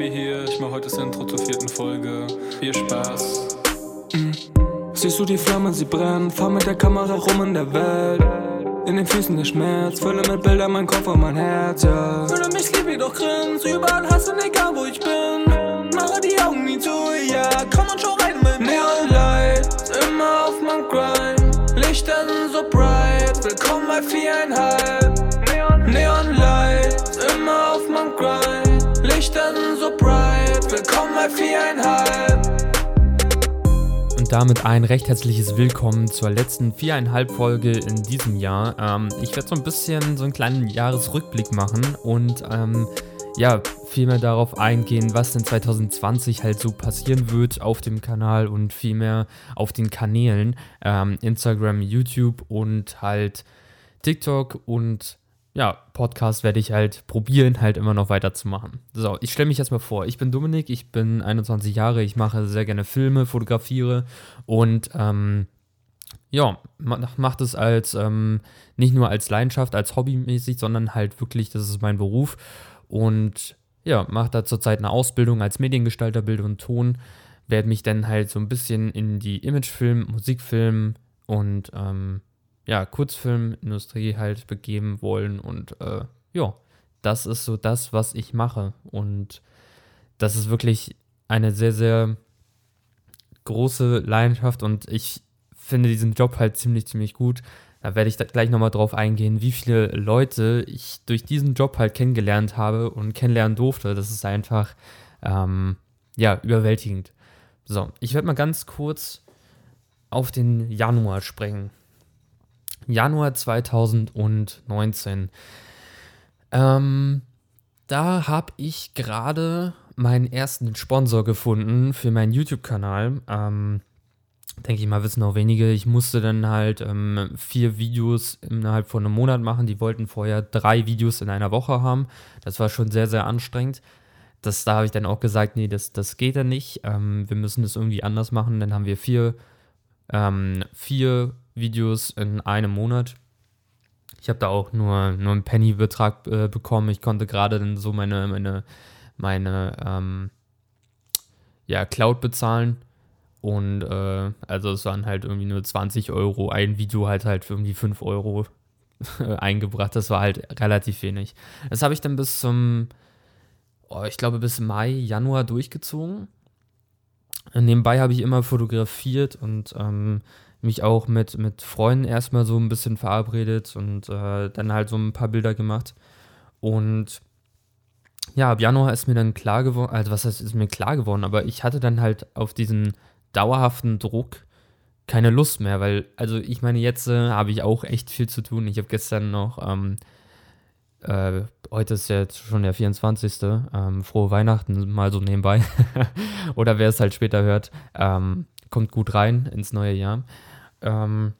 Fabi hier, ich mach heute das Intro zur vierten Folge. Viel Spaß. Mhm. Siehst du die Flammen, sie brennen, fahr mit der Kamera rum in der Welt. In den Füßen der Schmerz, fülle mit Bildern mein Kopf und mein Herz, ja. Fühle mich sleepy, doch grins, überall hassen, egal wo ich bin. Mache die Augen nie zu, ja, komm und schau rein mit mir. Neonlight, immer auf meinem Grind, Lichter sind so bright, willkommen bei viereinhalb. Auf meinem Sind so bright, willkommen bei viereinhalb damit ein recht herzliches Willkommen zur letzten viereinhalb Folge in diesem Jahr. Ähm, ich werde so ein bisschen so einen kleinen Jahresrückblick machen und ähm, ja, vielmehr darauf eingehen, was in 2020 halt so passieren wird auf dem Kanal und vielmehr auf den Kanälen ähm, Instagram, YouTube und halt TikTok und ja, Podcast werde ich halt probieren, halt immer noch weiterzumachen. So, ich stelle mich erstmal vor. Ich bin Dominik, ich bin 21 Jahre, ich mache sehr gerne Filme, fotografiere und ähm, ja, mache das als ähm, nicht nur als Leidenschaft, als Hobbymäßig, sondern halt wirklich, das ist mein Beruf. Und ja, mache da zurzeit eine Ausbildung als Mediengestalter, Bild und Ton. Werde mich dann halt so ein bisschen in die Imagefilm, Musikfilm und ähm, ja, Kurzfilmindustrie halt begeben wollen. Und äh, ja, das ist so das, was ich mache. Und das ist wirklich eine sehr, sehr große Leidenschaft und ich finde diesen Job halt ziemlich, ziemlich gut. Da werde ich da gleich nochmal drauf eingehen, wie viele Leute ich durch diesen Job halt kennengelernt habe und kennenlernen durfte. Das ist einfach, ähm, ja, überwältigend. So, ich werde mal ganz kurz auf den Januar springen. Januar 2019. Ähm, da habe ich gerade meinen ersten Sponsor gefunden für meinen YouTube-Kanal. Ähm, denke ich mal, wissen auch wenige. Ich musste dann halt ähm, vier Videos innerhalb von einem Monat machen. Die wollten vorher drei Videos in einer Woche haben. Das war schon sehr, sehr anstrengend. Das, da habe ich dann auch gesagt, nee, das, das geht ja nicht. Ähm, wir müssen das irgendwie anders machen. Dann haben wir vier, ähm, vier Videos in einem Monat. Ich habe da auch nur, nur einen Penny-Betrag äh, bekommen. Ich konnte gerade dann so meine, meine, meine ähm, ja, Cloud bezahlen. Und äh, also es waren halt irgendwie nur 20 Euro. Ein Video halt halt für irgendwie 5 Euro eingebracht. Das war halt relativ wenig. Das habe ich dann bis zum, oh, ich glaube bis Mai, Januar durchgezogen. Nebenbei habe ich immer fotografiert und ähm, mich auch mit, mit Freunden erstmal so ein bisschen verabredet und äh, dann halt so ein paar Bilder gemacht. Und ja, ab Januar ist mir dann klar geworden, also was heißt, ist mir klar geworden, aber ich hatte dann halt auf diesen dauerhaften Druck keine Lust mehr, weil, also ich meine, jetzt äh, habe ich auch echt viel zu tun. Ich habe gestern noch, ähm, äh, heute ist jetzt schon der 24. Ähm, frohe Weihnachten, mal so nebenbei. Oder wer es halt später hört, ähm, kommt gut rein ins neue Jahr. Ähm,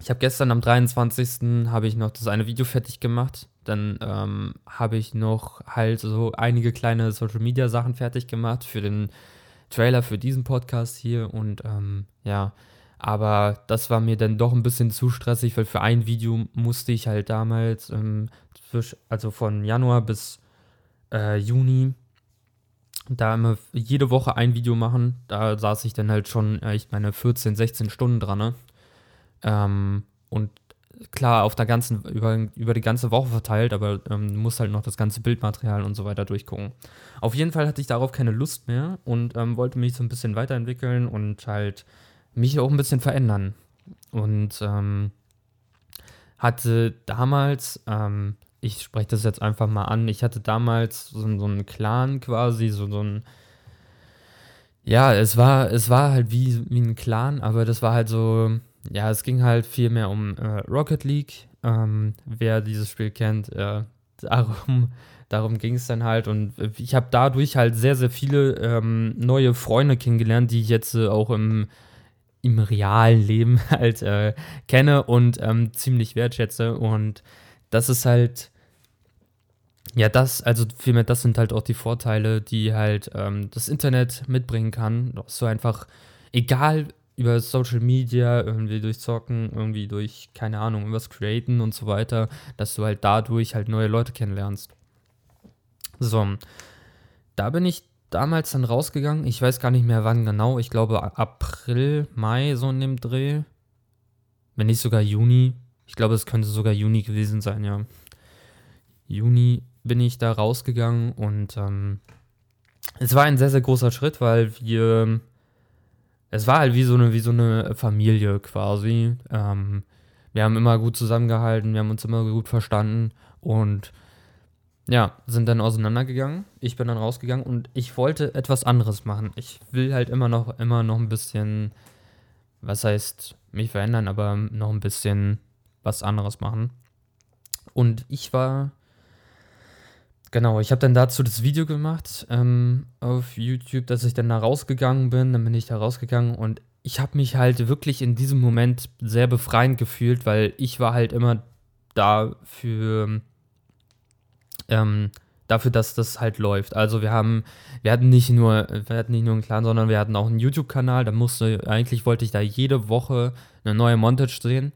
ich habe gestern am 23. habe ich noch das eine Video fertig gemacht. Dann ähm, habe ich noch halt so einige kleine Social Media Sachen fertig gemacht für den Trailer für diesen Podcast hier. Und ähm, ja, aber das war mir dann doch ein bisschen zu stressig, weil für ein Video musste ich halt damals, ähm, also von Januar bis äh, Juni, da immer jede Woche ein Video machen. Da saß ich dann halt schon echt meine 14, 16 Stunden dran. Ne? Ähm, und klar, auf der ganzen, über, über die ganze Woche verteilt, aber ähm, du halt noch das ganze Bildmaterial und so weiter durchgucken. Auf jeden Fall hatte ich darauf keine Lust mehr und ähm, wollte mich so ein bisschen weiterentwickeln und halt mich auch ein bisschen verändern. Und ähm, hatte damals, ähm, ich spreche das jetzt einfach mal an, ich hatte damals so, so einen Clan quasi, so, so ein ja, es war, es war halt wie, wie ein Clan, aber das war halt so, ja, es ging halt viel mehr um äh, Rocket League. Ähm, wer dieses Spiel kennt, äh, darum, darum ging es dann halt. Und ich habe dadurch halt sehr, sehr viele ähm, neue Freunde kennengelernt, die ich jetzt äh, auch im, im realen Leben halt äh, kenne und ähm, ziemlich wertschätze. Und das ist halt, ja, das, also vielmehr, das sind halt auch die Vorteile, die halt ähm, das Internet mitbringen kann. So einfach, egal über Social Media, irgendwie durch Zocken, irgendwie durch, keine Ahnung, irgendwas createn und so weiter, dass du halt dadurch halt neue Leute kennenlernst. So. da bin ich damals dann rausgegangen. Ich weiß gar nicht mehr wann genau. Ich glaube April, Mai, so in dem Dreh. Wenn nicht sogar Juni. Ich glaube, es könnte sogar Juni gewesen sein, ja. Juni bin ich da rausgegangen und ähm, es war ein sehr, sehr großer Schritt, weil wir. Es war halt wie so eine, wie so eine Familie quasi. Ähm, wir haben immer gut zusammengehalten, wir haben uns immer gut verstanden und ja, sind dann auseinandergegangen. Ich bin dann rausgegangen und ich wollte etwas anderes machen. Ich will halt immer noch, immer noch ein bisschen, was heißt mich verändern, aber noch ein bisschen was anderes machen. Und ich war, genau, ich habe dann dazu das Video gemacht ähm, auf YouTube, dass ich dann da rausgegangen bin. Dann bin ich da rausgegangen und ich habe mich halt wirklich in diesem Moment sehr befreiend gefühlt, weil ich war halt immer da ähm, dafür, dass das halt läuft. Also wir haben, wir hatten nicht nur, wir hatten nicht nur einen Clan, sondern wir hatten auch einen YouTube-Kanal. Da musste, eigentlich wollte ich da jede Woche eine neue Montage sehen.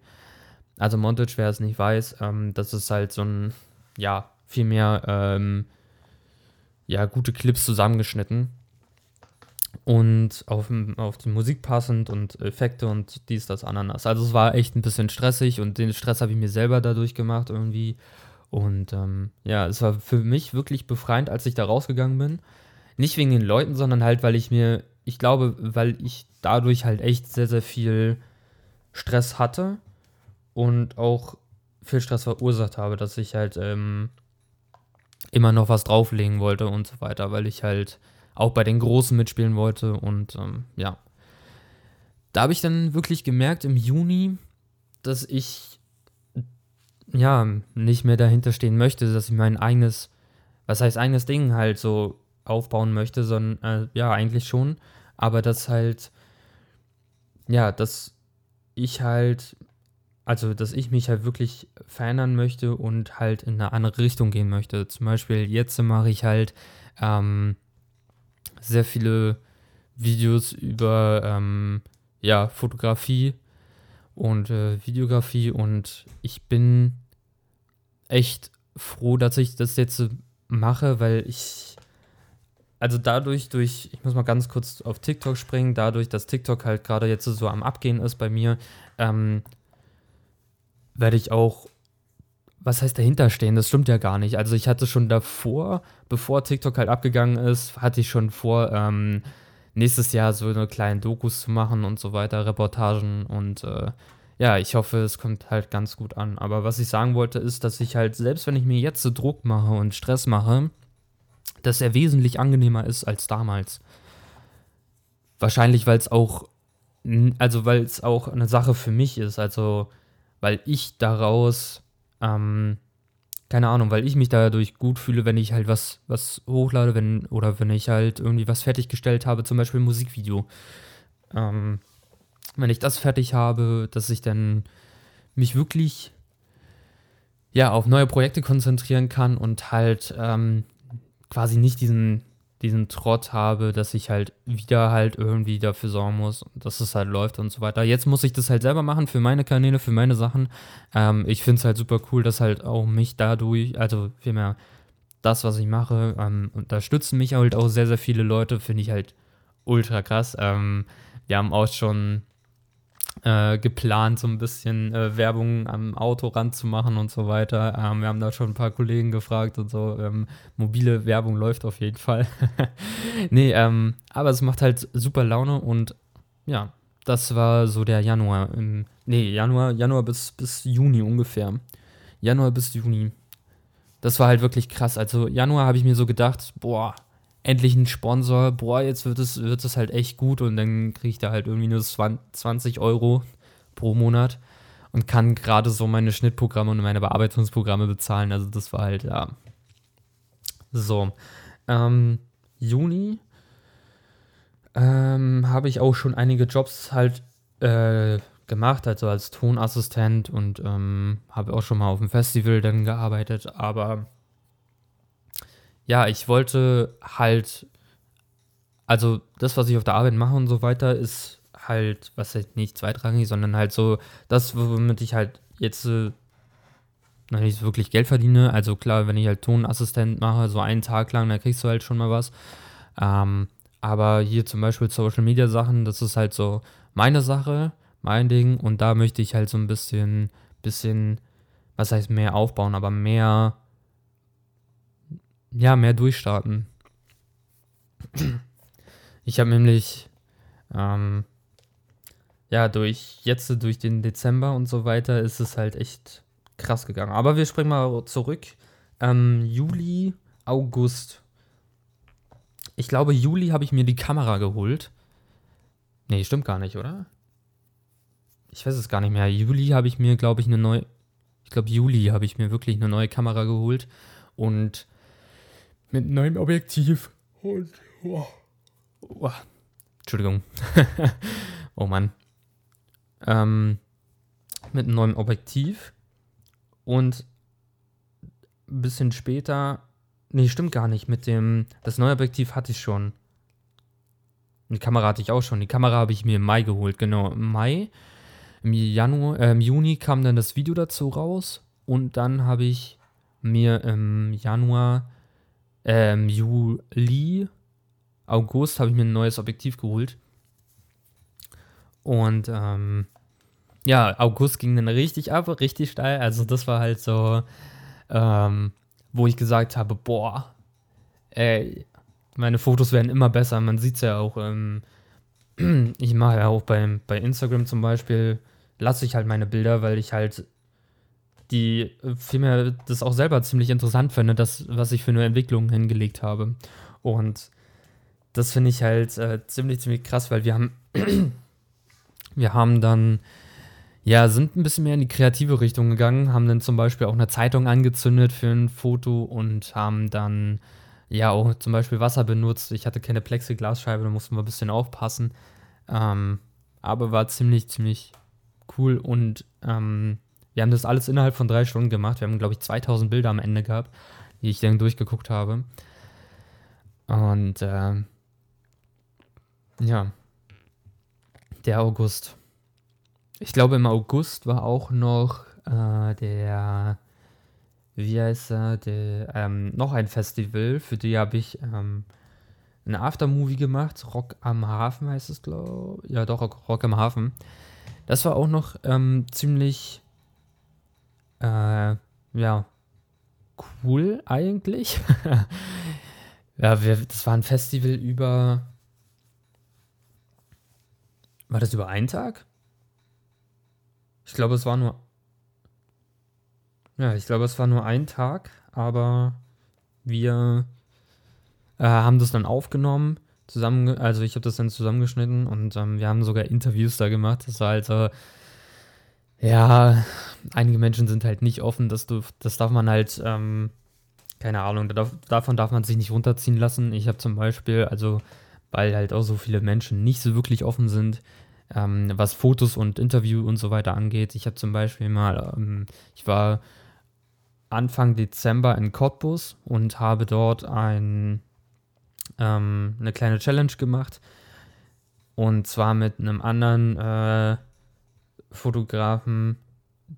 Also Montage, wer es nicht weiß, ähm, das ist halt so ein, ja, viel mehr, ähm, ja, gute Clips zusammengeschnitten und auf, auf die Musik passend und Effekte und dies, das, Ananas. Also es war echt ein bisschen stressig und den Stress habe ich mir selber dadurch gemacht irgendwie und ähm, ja, es war für mich wirklich befreiend, als ich da rausgegangen bin. Nicht wegen den Leuten, sondern halt, weil ich mir, ich glaube, weil ich dadurch halt echt sehr, sehr viel Stress hatte und auch viel Stress verursacht habe, dass ich halt ähm, immer noch was drauflegen wollte und so weiter, weil ich halt auch bei den Großen mitspielen wollte und ähm, ja. Da habe ich dann wirklich gemerkt im Juni, dass ich ja, nicht mehr dahinter stehen möchte, dass ich mein eigenes, was heißt eigenes Ding halt so aufbauen möchte, sondern äh, ja, eigentlich schon, aber dass halt, ja, dass ich halt, also dass ich mich halt wirklich verändern möchte und halt in eine andere Richtung gehen möchte. Zum Beispiel jetzt mache ich halt ähm, sehr viele Videos über ähm, ja, Fotografie und äh, Videografie und ich bin echt froh, dass ich das jetzt mache, weil ich also dadurch durch ich muss mal ganz kurz auf TikTok springen, dadurch, dass TikTok halt gerade jetzt so am Abgehen ist bei mir, ähm, werde ich auch was heißt dahinter stehen? Das stimmt ja gar nicht. Also ich hatte schon davor, bevor TikTok halt abgegangen ist, hatte ich schon vor, ähm, nächstes Jahr so eine kleine Dokus zu machen und so weiter, Reportagen und äh, ja, ich hoffe, es kommt halt ganz gut an. Aber was ich sagen wollte, ist, dass ich halt, selbst wenn ich mir jetzt so Druck mache und Stress mache, dass er wesentlich angenehmer ist als damals. Wahrscheinlich, weil es auch, also weil es auch eine Sache für mich ist, also weil ich daraus, ähm, keine Ahnung, weil ich mich dadurch gut fühle, wenn ich halt was, was hochlade, wenn, oder wenn ich halt irgendwie was fertiggestellt habe, zum Beispiel ein Musikvideo. Ähm, wenn ich das fertig habe, dass ich dann mich wirklich ja, auf neue Projekte konzentrieren kann und halt ähm, quasi nicht diesen, diesen Trott habe, dass ich halt wieder halt irgendwie dafür sorgen muss, dass es halt läuft und so weiter. Jetzt muss ich das halt selber machen für meine Kanäle, für meine Sachen. Ähm, ich finde es halt super cool, dass halt auch mich dadurch, also vielmehr das, was ich mache, ähm, unterstützen mich halt auch sehr, sehr viele Leute, finde ich halt ultra krass. Ähm, wir haben auch schon äh, geplant, so ein bisschen äh, Werbung am Autorand zu machen und so weiter. Ähm, wir haben da schon ein paar Kollegen gefragt und so. Ähm, mobile Werbung läuft auf jeden Fall. nee, ähm, aber es macht halt super Laune und ja, das war so der Januar. Im, nee, Januar, Januar bis, bis Juni ungefähr. Januar bis Juni. Das war halt wirklich krass. Also Januar habe ich mir so gedacht, boah, endlich ein Sponsor, boah, jetzt wird es, wird es halt echt gut und dann kriege ich da halt irgendwie nur 20 Euro pro Monat und kann gerade so meine Schnittprogramme und meine Bearbeitungsprogramme bezahlen. Also das war halt, ja. So. Ähm, Juni ähm, habe ich auch schon einige Jobs halt äh, gemacht, also als Tonassistent und ähm, habe auch schon mal auf dem Festival dann gearbeitet, aber ja, ich wollte halt, also das, was ich auf der Arbeit mache und so weiter, ist halt, was halt nicht zweitrangig, sondern halt so das, womit ich halt jetzt äh, noch nicht wirklich Geld verdiene. Also klar, wenn ich halt Tonassistent mache, so einen Tag lang, dann kriegst du halt schon mal was. Ähm, aber hier zum Beispiel Social Media Sachen, das ist halt so meine Sache, mein Ding. Und da möchte ich halt so ein bisschen, bisschen, was heißt mehr aufbauen, aber mehr, ja, mehr durchstarten. Ich habe nämlich, ähm, ja, durch jetzt durch den Dezember und so weiter ist es halt echt krass gegangen. Aber wir springen mal zurück. Ähm, Juli, August. Ich glaube, Juli habe ich mir die Kamera geholt. Nee, stimmt gar nicht, oder? Ich weiß es gar nicht mehr. Juli habe ich mir, glaube ich, eine neue. Ich glaube, Juli habe ich mir wirklich eine neue Kamera geholt. Und mit neuem Objektiv. Und. Oh, oh. Entschuldigung. oh Mann. Ähm, mit einem neuen Objektiv. Und ein bisschen später. Nee, stimmt gar nicht. Mit dem. Das neue Objektiv hatte ich schon. Die Kamera hatte ich auch schon. Die Kamera habe ich mir im Mai geholt, genau. Im Mai. Im, Januar, äh, im Juni kam dann das Video dazu raus. Und dann habe ich mir im Januar, äh, im Juli, August habe ich mir ein neues Objektiv geholt. Und ähm, ja, August ging dann richtig ab, richtig steil. Also das war halt so, ähm, wo ich gesagt habe, boah, ey, meine Fotos werden immer besser. Man sieht es ja auch, ähm, ich mache ja auch bei, bei Instagram zum Beispiel, lasse ich halt meine Bilder, weil ich halt die vielmehr das auch selber ziemlich interessant finde, das, was ich für eine Entwicklung hingelegt habe. Und das finde ich halt äh, ziemlich, ziemlich krass, weil wir haben, wir haben dann, ja, sind ein bisschen mehr in die kreative Richtung gegangen, haben dann zum Beispiel auch eine Zeitung angezündet für ein Foto und haben dann ja auch zum Beispiel Wasser benutzt. Ich hatte keine Plexiglasscheibe, da mussten wir ein bisschen aufpassen. Ähm, aber war ziemlich, ziemlich cool und ähm, wir haben das alles innerhalb von drei Stunden gemacht. Wir haben, glaube ich, 2000 Bilder am Ende gehabt, die ich dann durchgeguckt habe. Und äh, ja, der August. Ich glaube, im August war auch noch äh, der wie heißt er, der, ähm, noch ein Festival, für die habe ich ähm, ein Aftermovie gemacht, Rock am Hafen heißt es, glaube ich. Ja, doch, Rock, Rock, am Hafen. Das war auch noch ähm, ziemlich, äh, ja, cool eigentlich. ja, wir, das war ein Festival über, war das über einen Tag? Ich glaube, es war nur ja, ich glaube, es war nur ein Tag, aber wir äh, haben das dann aufgenommen, zusammen, also ich habe das dann zusammengeschnitten und ähm, wir haben sogar Interviews da gemacht. Das war also, ja, einige Menschen sind halt nicht offen, dass du, das darf man halt, ähm, keine Ahnung, darf, davon darf man sich nicht runterziehen lassen. Ich habe zum Beispiel, also, weil halt auch so viele Menschen nicht so wirklich offen sind, ähm, was Fotos und Interview und so weiter angeht. Ich habe zum Beispiel mal, ähm, ich war Anfang Dezember in Cottbus und habe dort ein, ähm, eine kleine Challenge gemacht. Und zwar mit einem anderen äh, Fotografen.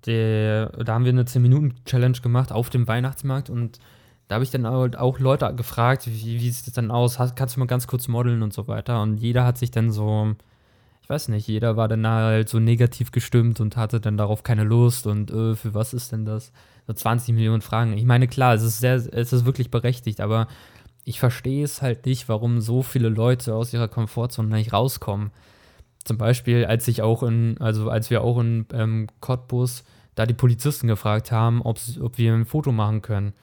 Der, da haben wir eine 10-Minuten-Challenge gemacht auf dem Weihnachtsmarkt und da habe ich dann auch Leute gefragt, wie, wie sieht es dann aus? Kannst du mal ganz kurz modeln und so weiter? Und jeder hat sich dann so, ich weiß nicht, jeder war dann halt so negativ gestimmt und hatte dann darauf keine Lust und äh, für was ist denn das? so 20 Millionen Fragen. Ich meine, klar, es ist sehr, es ist wirklich berechtigt, aber ich verstehe es halt nicht, warum so viele Leute aus ihrer Komfortzone nicht rauskommen. Zum Beispiel, als ich auch in, also als wir auch in ähm, Cottbus da die Polizisten gefragt haben, ob wir ein Foto machen können,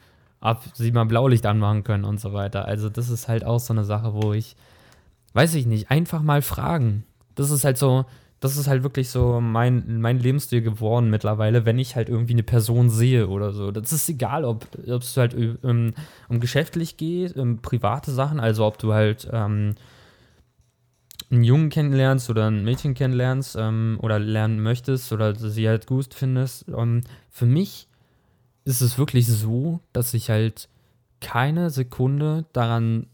ob sie mal Blaulicht anmachen können und so weiter. Also das ist halt auch so eine Sache, wo ich, weiß ich nicht, einfach mal fragen. Das ist halt so, das ist halt wirklich so mein, mein Lebensstil geworden mittlerweile, wenn ich halt irgendwie eine Person sehe oder so. Das ist egal, ob es halt um, um geschäftlich geht, um private Sachen, also ob du halt ähm, einen Jungen kennenlernst oder ein Mädchen kennenlernst ähm, oder lernen möchtest oder sie halt gut findest. Ähm, für mich ist es wirklich so, dass ich halt keine Sekunde daran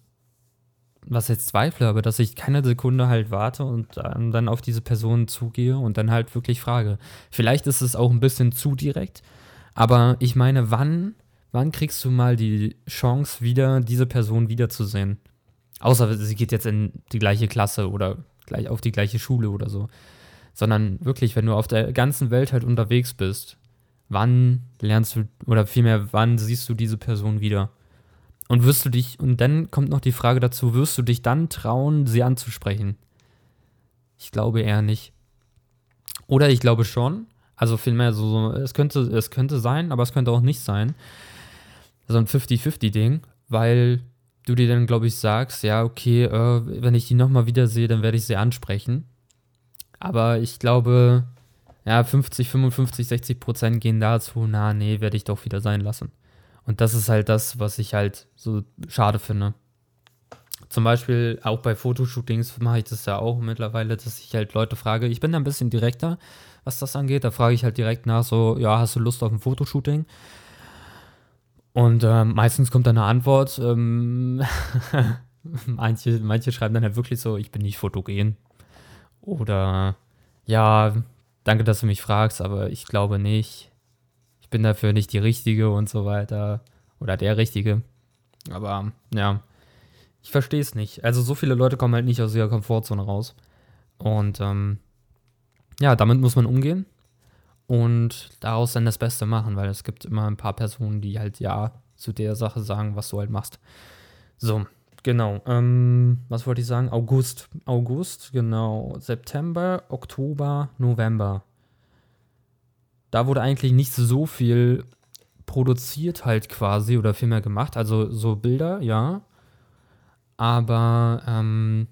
was jetzt zweifle, aber dass ich keine Sekunde halt warte und dann auf diese Person zugehe und dann halt wirklich frage. Vielleicht ist es auch ein bisschen zu direkt, Aber ich meine, wann, wann kriegst du mal die Chance, wieder diese Person wiederzusehen? Außer sie geht jetzt in die gleiche Klasse oder gleich auf die gleiche Schule oder so. Sondern wirklich, wenn du auf der ganzen Welt halt unterwegs bist, wann lernst du, oder vielmehr, wann siehst du diese Person wieder? Und wirst du dich, und dann kommt noch die Frage dazu, wirst du dich dann trauen, sie anzusprechen? Ich glaube eher nicht. Oder ich glaube schon. Also vielmehr so, so es könnte, es könnte sein, aber es könnte auch nicht sein. So ein 50-50-Ding, weil du dir dann, glaube ich, sagst, ja, okay, äh, wenn ich die nochmal wiedersehe, dann werde ich sie ansprechen. Aber ich glaube, ja, 50, 55, 60 Prozent gehen dazu, na, nee, werde ich doch wieder sein lassen. Und das ist halt das, was ich halt so schade finde. Zum Beispiel auch bei Fotoshootings mache ich das ja auch mittlerweile, dass ich halt Leute frage. Ich bin da ein bisschen direkter, was das angeht. Da frage ich halt direkt nach, so, ja, hast du Lust auf ein Fotoshooting? Und äh, meistens kommt dann eine Antwort. Ähm, manche, manche schreiben dann halt wirklich so, ich bin nicht fotogen. Oder ja, danke, dass du mich fragst, aber ich glaube nicht. Ich bin dafür nicht die Richtige und so weiter. Oder der Richtige. Aber ja, ich verstehe es nicht. Also so viele Leute kommen halt nicht aus ihrer Komfortzone raus. Und ähm, ja, damit muss man umgehen und daraus dann das Beste machen, weil es gibt immer ein paar Personen, die halt ja zu der Sache sagen, was du halt machst. So, genau. Ähm, was wollte ich sagen? August. August, genau. September, Oktober, November. Da wurde eigentlich nicht so viel produziert halt quasi oder viel mehr gemacht. Also so Bilder, ja. Aber ähm,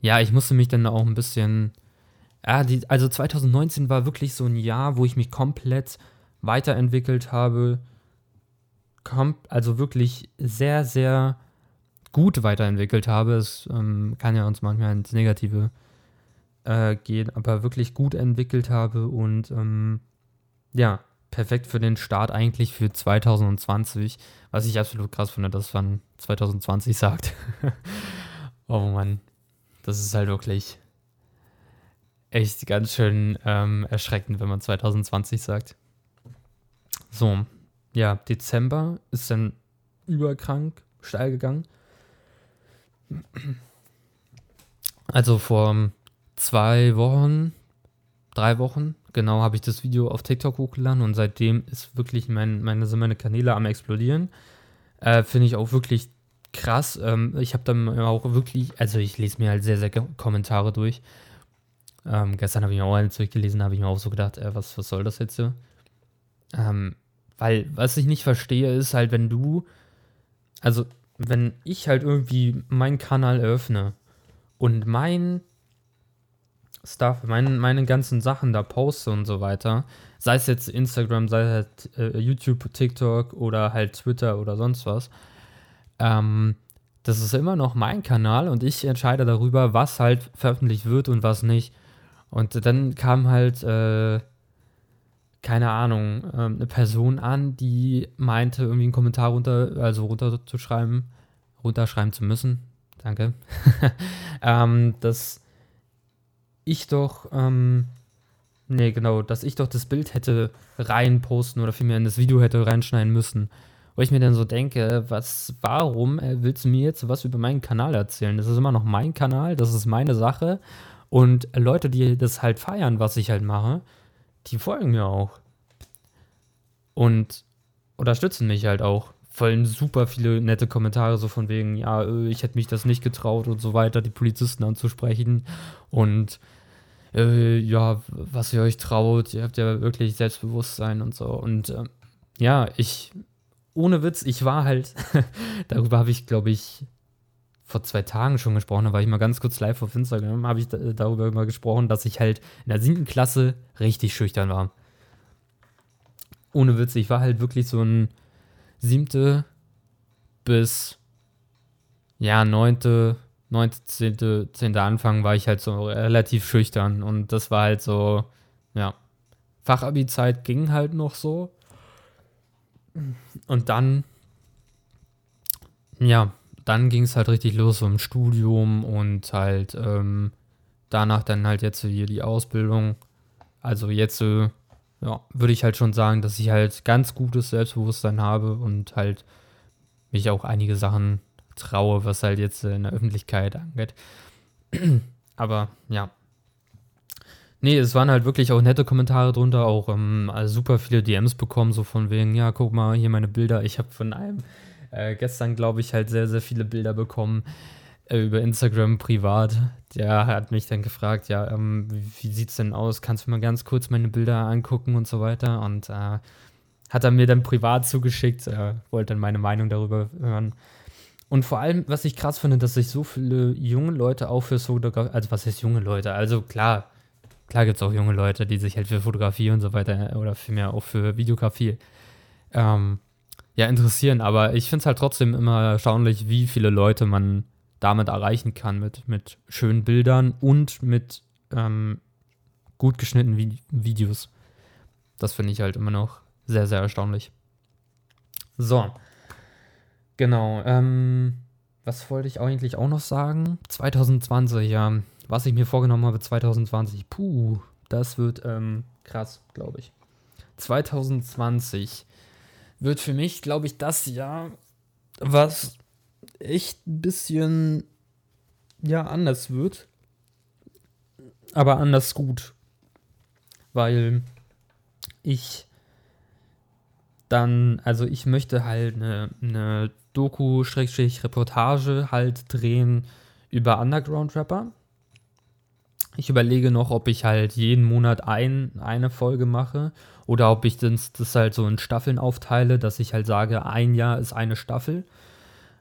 ja, ich musste mich dann auch ein bisschen ja, die, also 2019 war wirklich so ein Jahr, wo ich mich komplett weiterentwickelt habe. Kom also wirklich sehr, sehr gut weiterentwickelt habe. Es ähm, kann ja uns manchmal ins Negative äh, gehen, aber wirklich gut entwickelt habe und ähm, ja, perfekt für den Start eigentlich für 2020, was ich absolut krass finde, dass man 2020 sagt. oh Mann, das ist halt wirklich echt ganz schön ähm, erschreckend, wenn man 2020 sagt. So, ja, Dezember ist dann überkrank steil gegangen. Also vor zwei Wochen, drei Wochen, genau, habe ich das Video auf TikTok hochgeladen und seitdem ist wirklich mein, meine, sind meine Kanäle am explodieren. Äh, Finde ich auch wirklich krass. Ähm, ich habe dann auch wirklich, also ich lese mir halt sehr, sehr Kommentare durch ähm, gestern habe ich mir auch eins durchgelesen, habe ich mir auch so gedacht, äh, was, was soll das jetzt so? Ähm, weil, was ich nicht verstehe, ist halt, wenn du, also, wenn ich halt irgendwie meinen Kanal eröffne und mein Stuff, mein, meine ganzen Sachen da poste und so weiter, sei es jetzt Instagram, sei es halt äh, YouTube, TikTok oder halt Twitter oder sonst was, ähm, das ist immer noch mein Kanal und ich entscheide darüber, was halt veröffentlicht wird und was nicht. Und dann kam halt, äh, keine Ahnung, äh, eine Person an, die meinte, irgendwie einen Kommentar runter, also runterzuschreiben, runterschreiben zu müssen. Danke. ähm, dass ich doch, ähm, nee, genau, dass ich doch das Bild hätte reinposten oder vielmehr in das Video hätte reinschneiden müssen. Wo ich mir dann so denke, was, warum äh, willst du mir jetzt was über meinen Kanal erzählen? Das ist immer noch mein Kanal, das ist meine Sache. Und Leute, die das halt feiern, was ich halt mache, die folgen mir auch. Und unterstützen mich halt auch. Vollen super viele nette Kommentare, so von wegen, ja, äh, ich hätte mich das nicht getraut und so weiter, die Polizisten anzusprechen. Und äh, ja, was ihr euch traut, ihr habt ja wirklich Selbstbewusstsein und so. Und äh, ja, ich, ohne Witz, ich war halt, darüber habe ich, glaube ich, vor zwei Tagen schon gesprochen, da war ich mal ganz kurz live auf Instagram, habe ich darüber mal gesprochen, dass ich halt in der siebten Klasse richtig schüchtern war. Ohne Witz, ich war halt wirklich so ein siebte bis ja, neunte, neunte, zehnte, zehnte Anfang war ich halt so relativ schüchtern und das war halt so, ja, Fachabi-Zeit ging halt noch so. Und dann, ja, dann ging es halt richtig los so im Studium und halt ähm, danach dann halt jetzt hier die Ausbildung. Also jetzt ja, würde ich halt schon sagen, dass ich halt ganz gutes Selbstbewusstsein habe und halt mich auch einige Sachen traue, was halt jetzt in der Öffentlichkeit angeht. Aber ja. Nee, es waren halt wirklich auch nette Kommentare drunter, auch ähm, also super viele DMs bekommen, so von wegen, ja, guck mal, hier meine Bilder. Ich habe von einem äh, gestern, glaube ich, halt sehr, sehr viele Bilder bekommen äh, über Instagram privat. Der hat mich dann gefragt, ja, ähm, wie, wie sieht's denn aus? Kannst du mal ganz kurz meine Bilder angucken und so weiter? Und äh, hat er mir dann privat zugeschickt, äh, wollte dann meine Meinung darüber hören. Und vor allem, was ich krass finde, dass sich so viele junge Leute auch für Fotografie, also was heißt junge Leute? Also klar, klar gibt es auch junge Leute, die sich halt für Fotografie und so weiter oder vielmehr auch für Videografie ähm, ja, interessieren. Aber ich finde es halt trotzdem immer erstaunlich, wie viele Leute man damit erreichen kann, mit, mit schönen Bildern und mit ähm, gut geschnittenen Vi Videos. Das finde ich halt immer noch sehr, sehr erstaunlich. So, Genau. Ähm, was wollte ich eigentlich auch noch sagen? 2020, ja. Was ich mir vorgenommen habe 2020. Puh, das wird ähm, krass, glaube ich. 2020 wird für mich, glaube ich, das Jahr, was echt ein bisschen, ja, anders wird. Aber anders gut. Weil ich dann, also ich möchte halt eine, eine Doku-Reportage halt drehen über Underground-Rapper. Ich überlege noch, ob ich halt jeden Monat ein, eine Folge mache oder ob ich das, das halt so in Staffeln aufteile, dass ich halt sage, ein Jahr ist eine Staffel.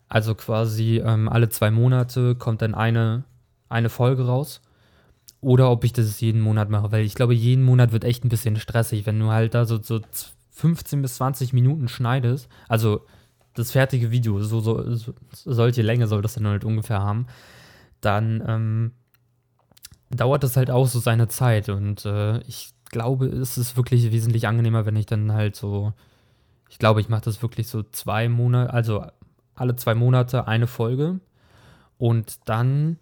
Also quasi ähm, alle zwei Monate kommt dann eine, eine Folge raus. Oder ob ich das jeden Monat mache, weil ich glaube, jeden Monat wird echt ein bisschen stressig, wenn du halt da so, so 15 bis 20 Minuten schneidest. Also das fertige Video, so, so, so solche Länge soll das dann halt ungefähr haben, dann ähm, dauert das halt auch so seine Zeit. Und äh, ich glaube, es ist wirklich wesentlich angenehmer, wenn ich dann halt so, ich glaube, ich mache das wirklich so zwei Monate, also alle zwei Monate eine Folge. Und dann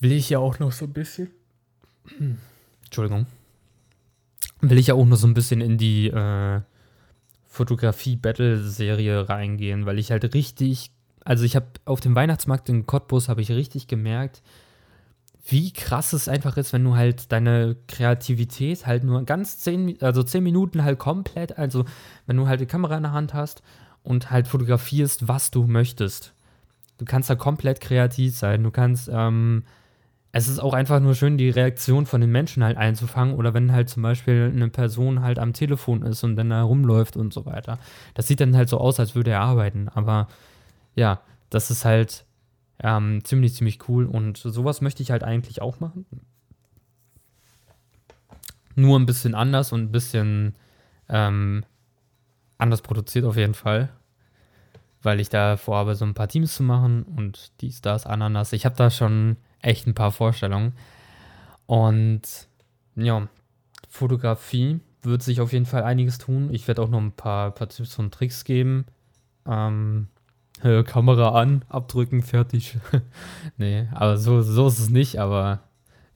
will ich ja auch noch so ein bisschen. Entschuldigung. Will ich ja auch noch so ein bisschen in die äh, Fotografie-Battle-Serie reingehen, weil ich halt richtig, also ich habe auf dem Weihnachtsmarkt in Cottbus habe ich richtig gemerkt, wie krass es einfach ist, wenn du halt deine Kreativität halt nur ganz zehn, also zehn Minuten halt komplett, also wenn du halt die Kamera in der Hand hast und halt fotografierst, was du möchtest. Du kannst da komplett kreativ sein. Du kannst ähm, es ist auch einfach nur schön, die Reaktion von den Menschen halt einzufangen oder wenn halt zum Beispiel eine Person halt am Telefon ist und dann da rumläuft und so weiter. Das sieht dann halt so aus, als würde er arbeiten, aber ja, das ist halt ähm, ziemlich, ziemlich cool und sowas möchte ich halt eigentlich auch machen. Nur ein bisschen anders und ein bisschen ähm, anders produziert auf jeden Fall weil ich da vorhabe, so ein paar Teams zu machen und dies, das, Ananas. Ich habe da schon echt ein paar Vorstellungen. Und ja, Fotografie wird sich auf jeden Fall einiges tun. Ich werde auch noch ein paar, paar Tipps und Tricks geben. Ähm, äh, Kamera an, abdrücken, fertig. nee, aber so, so ist es nicht, aber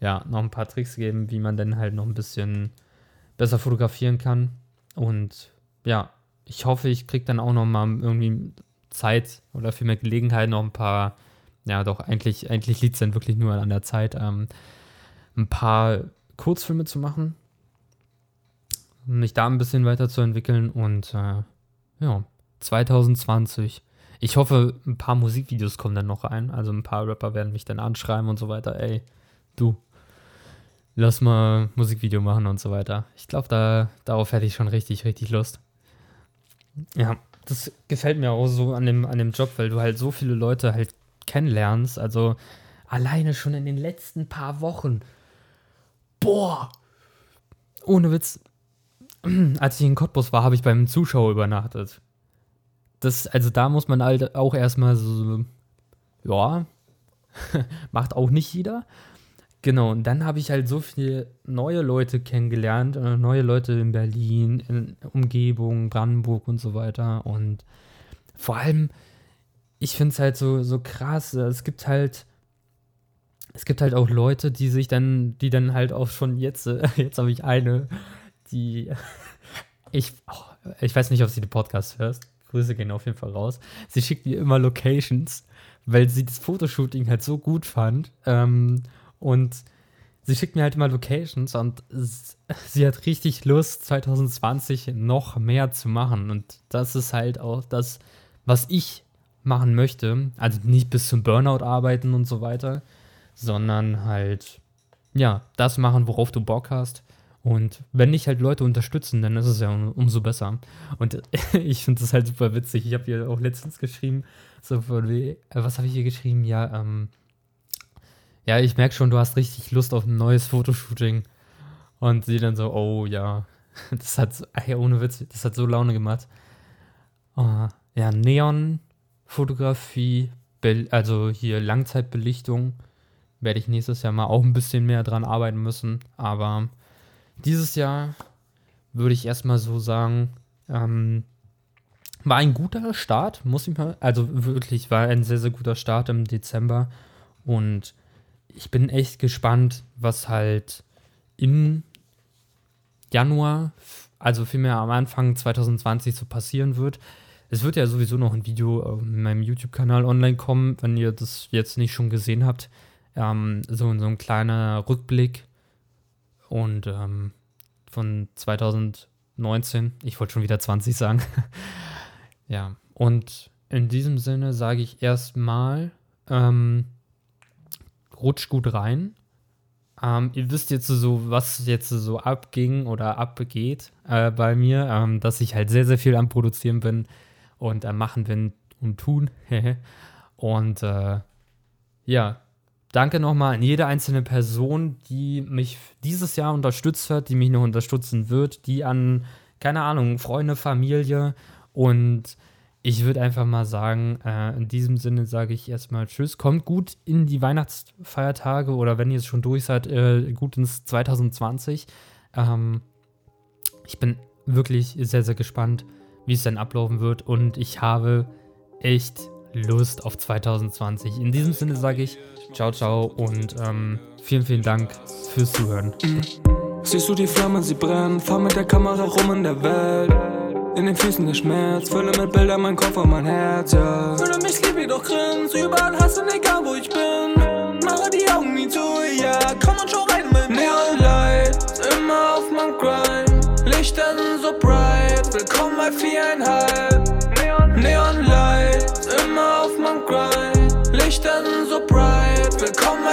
ja, noch ein paar Tricks geben, wie man denn halt noch ein bisschen besser fotografieren kann. Und ja, ich hoffe, ich kriege dann auch noch mal irgendwie Zeit oder vielmehr Gelegenheit, noch ein paar ja doch, eigentlich, eigentlich liegt es dann wirklich nur an der Zeit, ähm, ein paar Kurzfilme zu machen, mich da ein bisschen weiterzuentwickeln und äh, ja, 2020. Ich hoffe, ein paar Musikvideos kommen dann noch rein. Also ein paar Rapper werden mich dann anschreiben und so weiter. Ey, du, lass mal Musikvideo machen und so weiter. Ich glaube, da, darauf hätte ich schon richtig, richtig Lust. Ja, das gefällt mir auch so an dem, an dem Job, weil du halt so viele Leute halt kennenlernst. Also alleine schon in den letzten paar Wochen. Boah! Ohne Witz. Als ich in Cottbus war, habe ich beim Zuschauer übernachtet. Das, also da muss man halt auch erstmal so, ja, macht auch nicht jeder. Genau, und dann habe ich halt so viele neue Leute kennengelernt, äh, neue Leute in Berlin, in Umgebung, Brandenburg und so weiter. Und vor allem, ich finde es halt so, so krass. Es gibt halt, es gibt halt auch Leute, die sich dann, die dann halt auch schon jetzt, jetzt habe ich eine, die, ich, oh, ich weiß nicht, ob sie den Podcast hörst. Grüße gehen auf jeden Fall raus. Sie schickt mir immer Locations, weil sie das Fotoshooting halt so gut fand. Ähm, und sie schickt mir halt immer Locations und sie hat richtig Lust, 2020 noch mehr zu machen. Und das ist halt auch das, was ich machen möchte. Also nicht bis zum Burnout arbeiten und so weiter, sondern halt, ja, das machen, worauf du Bock hast. Und wenn dich halt Leute unterstützen, dann ist es ja um, umso besser. Und ich finde das halt super witzig. Ich habe hier auch letztens geschrieben, so von äh, was habe ich hier geschrieben? Ja, ähm, ja, ich merke schon, du hast richtig Lust auf ein neues Fotoshooting. Und sie dann so, oh ja, das hat, ey, ohne Witz, das hat so Laune gemacht. Oh, ja, Neon-Fotografie, also hier Langzeitbelichtung, werde ich nächstes Jahr mal auch ein bisschen mehr dran arbeiten müssen. Aber dieses Jahr würde ich erstmal so sagen, ähm, war ein guter Start, muss ich mal, also wirklich war ein sehr, sehr guter Start im Dezember und ich bin echt gespannt, was halt im Januar, also vielmehr am Anfang 2020 so passieren wird. Es wird ja sowieso noch ein Video in meinem YouTube-Kanal online kommen, wenn ihr das jetzt nicht schon gesehen habt. Ähm, so, so ein kleiner Rückblick und ähm, von 2019, ich wollte schon wieder 20 sagen. ja, und in diesem Sinne sage ich erstmal, ähm, rutscht gut rein. Ähm, ihr wisst jetzt so, was jetzt so abging oder abgeht äh, bei mir, ähm, dass ich halt sehr, sehr viel am Produzieren bin und am Machen bin und tun. und äh, ja, danke nochmal an jede einzelne Person, die mich dieses Jahr unterstützt hat, die mich noch unterstützen wird, die an, keine Ahnung, Freunde, Familie und ich würde einfach mal sagen, äh, in diesem Sinne sage ich erstmal Tschüss. Kommt gut in die Weihnachtsfeiertage oder wenn ihr es schon durch seid, äh, gut ins 2020. Ähm, ich bin wirklich sehr, sehr gespannt, wie es dann ablaufen wird und ich habe echt Lust auf 2020. In diesem Sinne sage ich ciao, ciao und ähm, vielen, vielen Dank fürs Zuhören. Siehst du die Flammen, sie brennen, fahr mit der Kamera rum in der Welt. In den Füßen der Schmerz, fülle mit Bildern mein Kopf und mein Herz, ja. Würde mich lieb, doch grins, überall hassen, egal wo ich bin. Mache die Augen nie zu, ja, komm und schau rein mit mir. Neon immer auf mein Grind. Lichter sind so bright, willkommen bei viereinhalb. Neon Lights,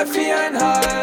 immer auf mein Grind.